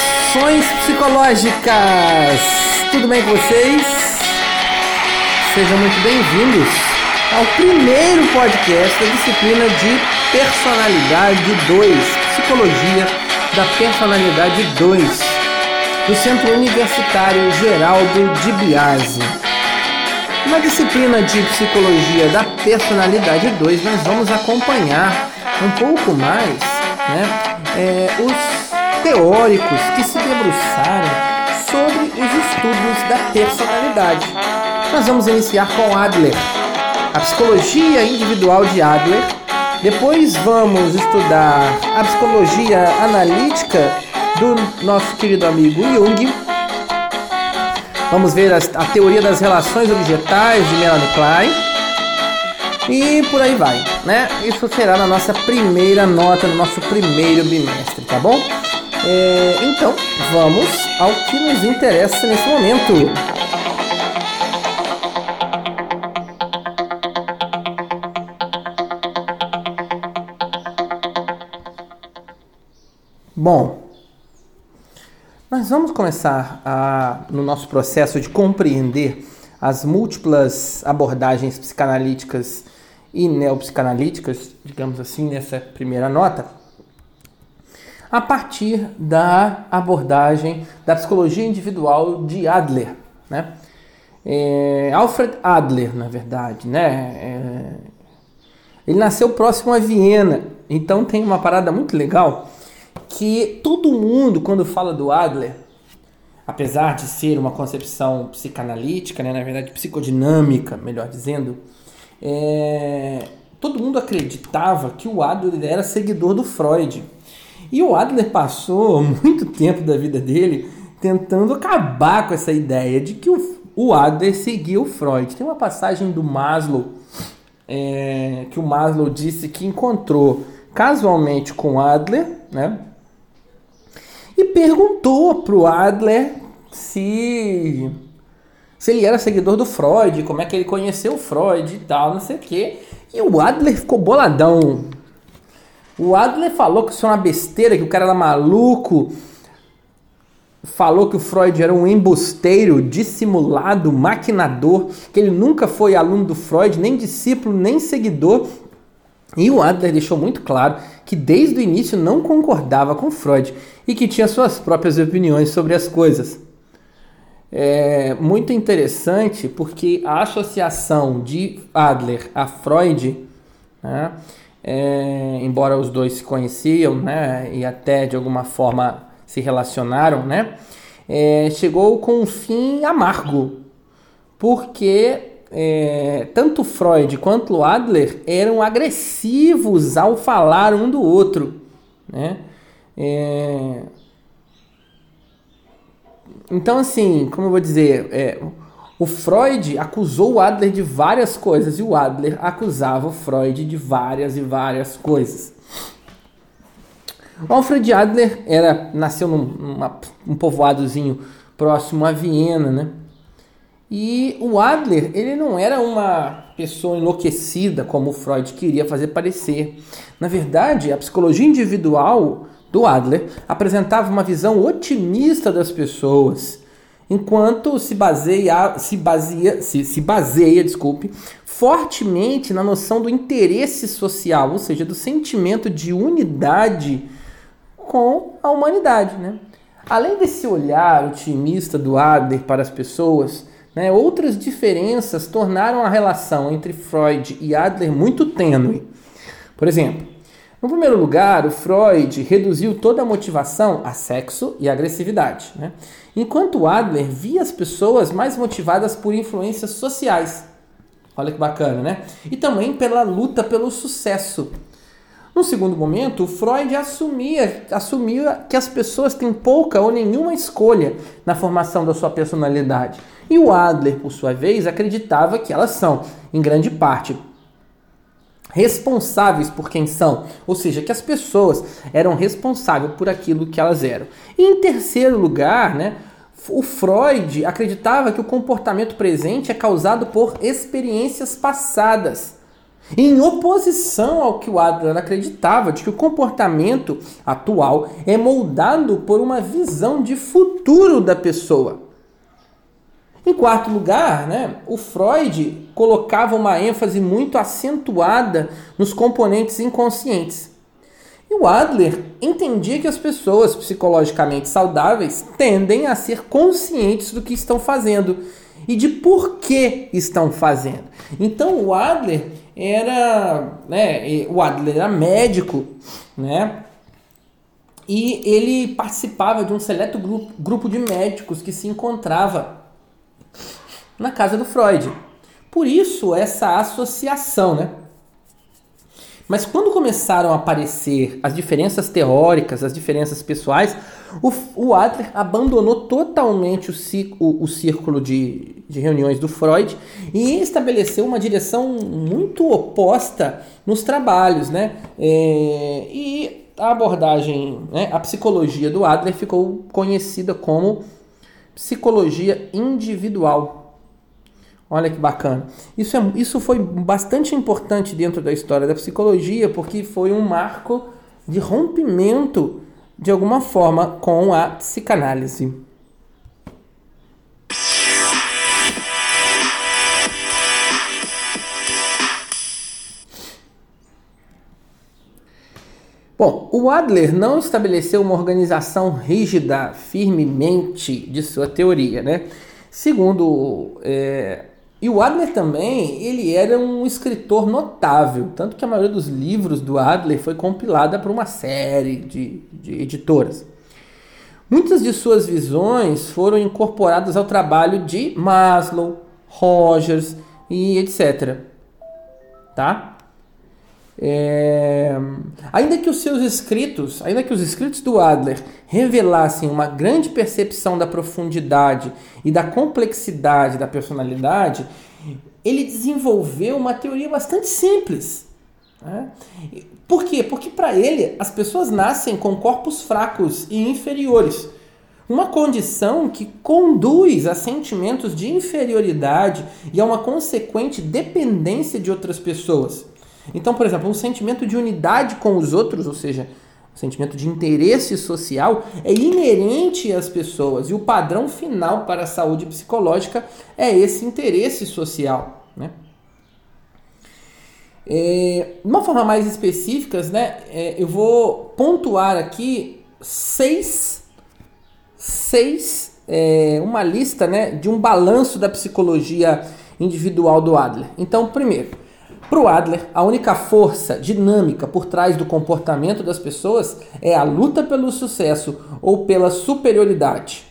Saudações psicológicas! Tudo bem com vocês? Sejam muito bem-vindos ao primeiro podcast da disciplina de Personalidade 2, Psicologia da Personalidade 2, do Centro Universitário Geraldo de Biase. Na disciplina de Psicologia da Personalidade 2, nós vamos acompanhar um pouco mais né, é, os teóricos que se debruçaram sobre os estudos da personalidade. Nós vamos iniciar com Adler, a psicologia individual de Adler. Depois vamos estudar a psicologia analítica do nosso querido amigo Jung. Vamos ver a teoria das relações objetais de Melanie Klein. E por aí vai, né? Isso será na nossa primeira nota, no nosso primeiro bimestre, tá bom? É, então, vamos ao que nos interessa nesse momento. Bom, nós vamos começar a, no nosso processo de compreender as múltiplas abordagens psicanalíticas e neopsicanalíticas, digamos assim, nessa primeira nota a partir da abordagem da psicologia individual de Adler, né? É, Alfred Adler, na verdade, né? É, ele nasceu próximo a Viena, então tem uma parada muito legal que todo mundo, quando fala do Adler, apesar de ser uma concepção psicanalítica, né, na verdade psicodinâmica, melhor dizendo, é, todo mundo acreditava que o Adler era seguidor do Freud. E o Adler passou muito tempo da vida dele tentando acabar com essa ideia de que o, o Adler seguia o Freud. Tem uma passagem do Maslow é, que o Maslow disse que encontrou casualmente com Adler, né? E perguntou pro Adler se se ele era seguidor do Freud, como é que ele conheceu o Freud e tal, não sei o quê. E o Adler ficou boladão. O Adler falou que isso é uma besteira, que o cara era maluco. Falou que o Freud era um embusteiro, dissimulado, maquinador, que ele nunca foi aluno do Freud, nem discípulo, nem seguidor. E o Adler deixou muito claro que desde o início não concordava com Freud e que tinha suas próprias opiniões sobre as coisas. É muito interessante porque a associação de Adler a Freud né, é, embora os dois se conheciam, né, e até de alguma forma se relacionaram, né, é, chegou com um fim amargo, porque é, tanto Freud quanto Adler eram agressivos ao falar um do outro, né? É, então, assim, como eu vou dizer, é, o Freud acusou o Adler de várias coisas e o Adler acusava o Freud de várias e várias coisas. O Alfred Adler era, nasceu num uma, um povoadozinho próximo a Viena, né? E o Adler, ele não era uma pessoa enlouquecida como o Freud queria fazer parecer. Na verdade, a psicologia individual do Adler apresentava uma visão otimista das pessoas enquanto se baseia, se baseia, se, se baseia, desculpe, fortemente na noção do interesse social, ou seja, do sentimento de unidade com a humanidade, né? Além desse olhar otimista do Adler para as pessoas, né, outras diferenças tornaram a relação entre Freud e Adler muito tênue. Por exemplo, no primeiro lugar, o Freud reduziu toda a motivação a sexo e agressividade, né? enquanto Adler via as pessoas mais motivadas por influências sociais. Olha que bacana, né? E também pela luta pelo sucesso. No segundo momento, Freud assumia, assumia que as pessoas têm pouca ou nenhuma escolha na formação da sua personalidade. E o Adler, por sua vez, acreditava que elas são, em grande parte, responsáveis por quem são, ou seja, que as pessoas eram responsáveis por aquilo que elas eram. E em terceiro lugar, né, o Freud acreditava que o comportamento presente é causado por experiências passadas. em oposição ao que o Adler acreditava de que o comportamento atual é moldado por uma visão de futuro da pessoa. Em quarto lugar, né, o Freud colocava uma ênfase muito acentuada nos componentes inconscientes. E o Adler entendia que as pessoas psicologicamente saudáveis tendem a ser conscientes do que estão fazendo e de por que estão fazendo. Então o Adler era, né, o Adler era médico, né? E ele participava de um seleto grupo, grupo de médicos que se encontrava na casa do Freud. Por isso essa associação, né? Mas quando começaram a aparecer as diferenças teóricas, as diferenças pessoais, o, o Adler abandonou totalmente o, o, o círculo de, de reuniões do Freud e estabeleceu uma direção muito oposta nos trabalhos, né? É, e a abordagem, né, a psicologia do Adler ficou conhecida como psicologia individual. Olha que bacana. Isso, é, isso foi bastante importante dentro da história da psicologia, porque foi um marco de rompimento, de alguma forma, com a psicanálise. Bom, o Adler não estabeleceu uma organização rígida, firmemente de sua teoria, né? Segundo é, e o Adler também, ele era um escritor notável, tanto que a maioria dos livros do Adler foi compilada por uma série de, de editoras. Muitas de suas visões foram incorporadas ao trabalho de Maslow, Rogers e etc. Tá? É... Ainda que os seus escritos, ainda que os escritos do Adler revelassem uma grande percepção da profundidade e da complexidade da personalidade, ele desenvolveu uma teoria bastante simples. Né? Por quê? Porque para ele as pessoas nascem com corpos fracos e inferiores. Uma condição que conduz a sentimentos de inferioridade e a uma consequente dependência de outras pessoas. Então, por exemplo, um sentimento de unidade com os outros, ou seja, um sentimento de interesse social, é inerente às pessoas e o padrão final para a saúde psicológica é esse interesse social. Né? É, de uma forma mais específica, né, é, eu vou pontuar aqui seis, seis é, uma lista né, de um balanço da psicologia individual do Adler. Então, primeiro, para o Adler, a única força dinâmica por trás do comportamento das pessoas é a luta pelo sucesso ou pela superioridade.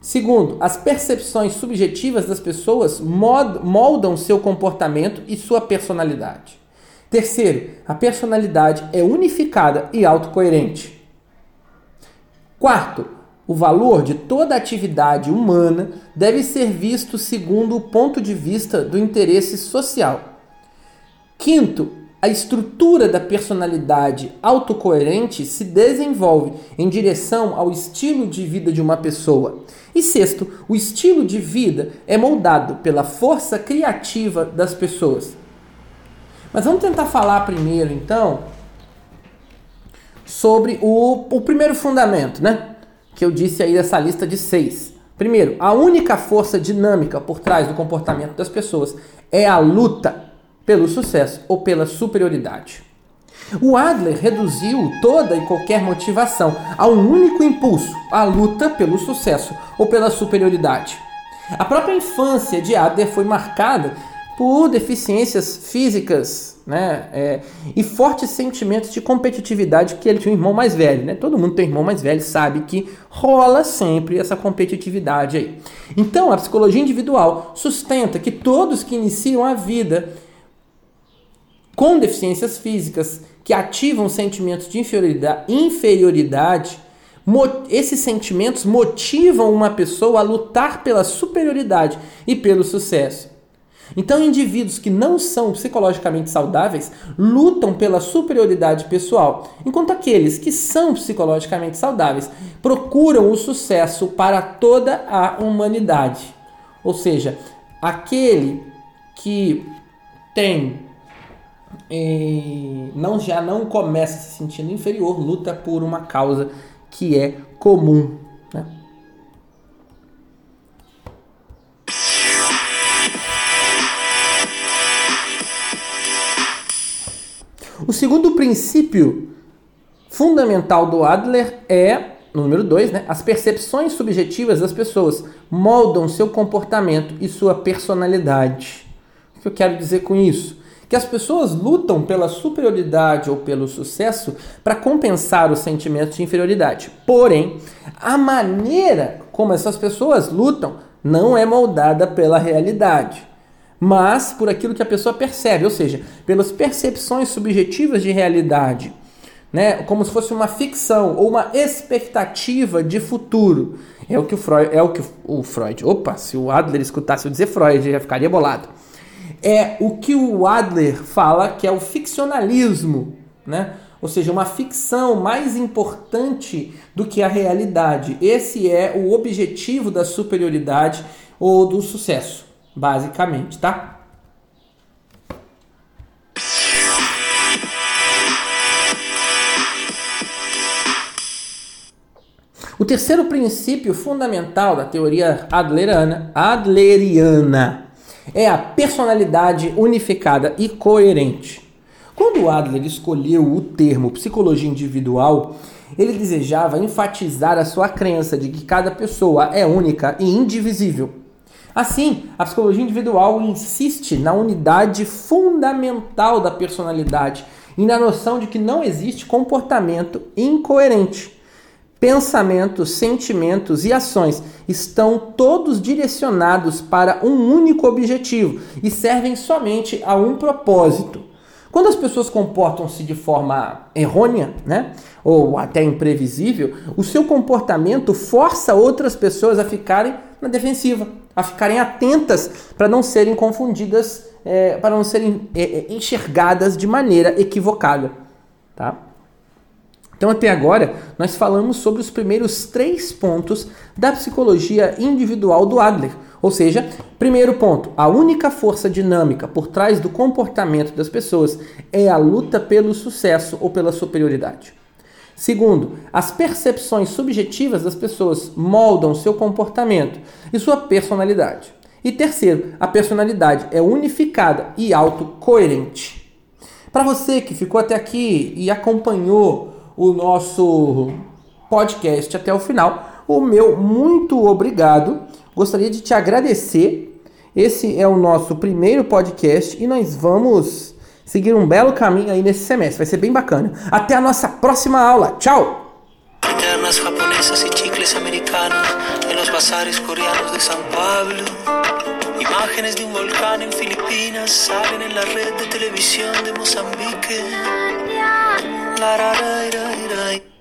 Segundo, as percepções subjetivas das pessoas moldam seu comportamento e sua personalidade. Terceiro, a personalidade é unificada e autocoerente. Quarto, o valor de toda atividade humana deve ser visto segundo o ponto de vista do interesse social. Quinto, a estrutura da personalidade autocoerente se desenvolve em direção ao estilo de vida de uma pessoa. E sexto, o estilo de vida é moldado pela força criativa das pessoas. Mas vamos tentar falar primeiro, então, sobre o, o primeiro fundamento, né? Que eu disse aí dessa lista de seis. Primeiro, a única força dinâmica por trás do comportamento das pessoas é a luta pelo sucesso ou pela superioridade. O Adler reduziu toda e qualquer motivação a um único impulso, a luta pelo sucesso ou pela superioridade. A própria infância de Adler foi marcada por deficiências físicas né, é, e fortes sentimentos de competitividade, porque ele tinha um irmão mais velho. Né? Todo mundo tem um irmão mais velho, sabe que rola sempre essa competitividade aí. Então, a psicologia individual sustenta que todos que iniciam a vida com deficiências físicas que ativam sentimentos de inferioridade, inferioridade esses sentimentos motivam uma pessoa a lutar pela superioridade e pelo sucesso. Então, indivíduos que não são psicologicamente saudáveis lutam pela superioridade pessoal, enquanto aqueles que são psicologicamente saudáveis procuram o sucesso para toda a humanidade. Ou seja, aquele que tem e não já não começa se sentindo inferior, luta por uma causa que é comum. Né? O segundo princípio fundamental do Adler é, número 2, né, as percepções subjetivas das pessoas moldam seu comportamento e sua personalidade. O que eu quero dizer com isso? Que as pessoas lutam pela superioridade ou pelo sucesso para compensar os sentimentos de inferioridade. Porém, a maneira como essas pessoas lutam não é moldada pela realidade mas por aquilo que a pessoa percebe, ou seja, pelas percepções subjetivas de realidade, né? como se fosse uma ficção ou uma expectativa de futuro. É o que o Freud, é o que o Freud, opa, se o Adler escutasse eu dizer Freud, já ficaria bolado. É o que o Adler fala que é o ficcionalismo, né? Ou seja, uma ficção mais importante do que a realidade. Esse é o objetivo da superioridade ou do sucesso basicamente, tá? O terceiro princípio fundamental da teoria adleriana, adleriana é a personalidade unificada e coerente. Quando Adler escolheu o termo psicologia individual, ele desejava enfatizar a sua crença de que cada pessoa é única e indivisível Assim, a psicologia individual insiste na unidade fundamental da personalidade e na noção de que não existe comportamento incoerente. Pensamentos, sentimentos e ações estão todos direcionados para um único objetivo e servem somente a um propósito. Quando as pessoas comportam-se de forma errônea, né, ou até imprevisível, o seu comportamento força outras pessoas a ficarem na defensiva, a ficarem atentas para não serem confundidas, é, para não serem é, enxergadas de maneira equivocada. Tá? Então, até agora, nós falamos sobre os primeiros três pontos da psicologia individual do Adler. Ou seja, primeiro ponto, a única força dinâmica por trás do comportamento das pessoas é a luta pelo sucesso ou pela superioridade. Segundo, as percepções subjetivas das pessoas moldam seu comportamento e sua personalidade. E terceiro, a personalidade é unificada e autocoerente. Para você que ficou até aqui e acompanhou o nosso podcast até o final, o meu muito obrigado. Gostaria de te agradecer. Esse é o nosso primeiro podcast e nós vamos seguir um belo caminho aí nesse semestre. Vai ser bem bacana. Até a nossa próxima aula. Tchau! Eternas japonesas y chicles americanos en los bazares coreanos de San Pablo. Imágenes de un volcán en Filipinas salen en la red de televisión de Mozambique. la la la la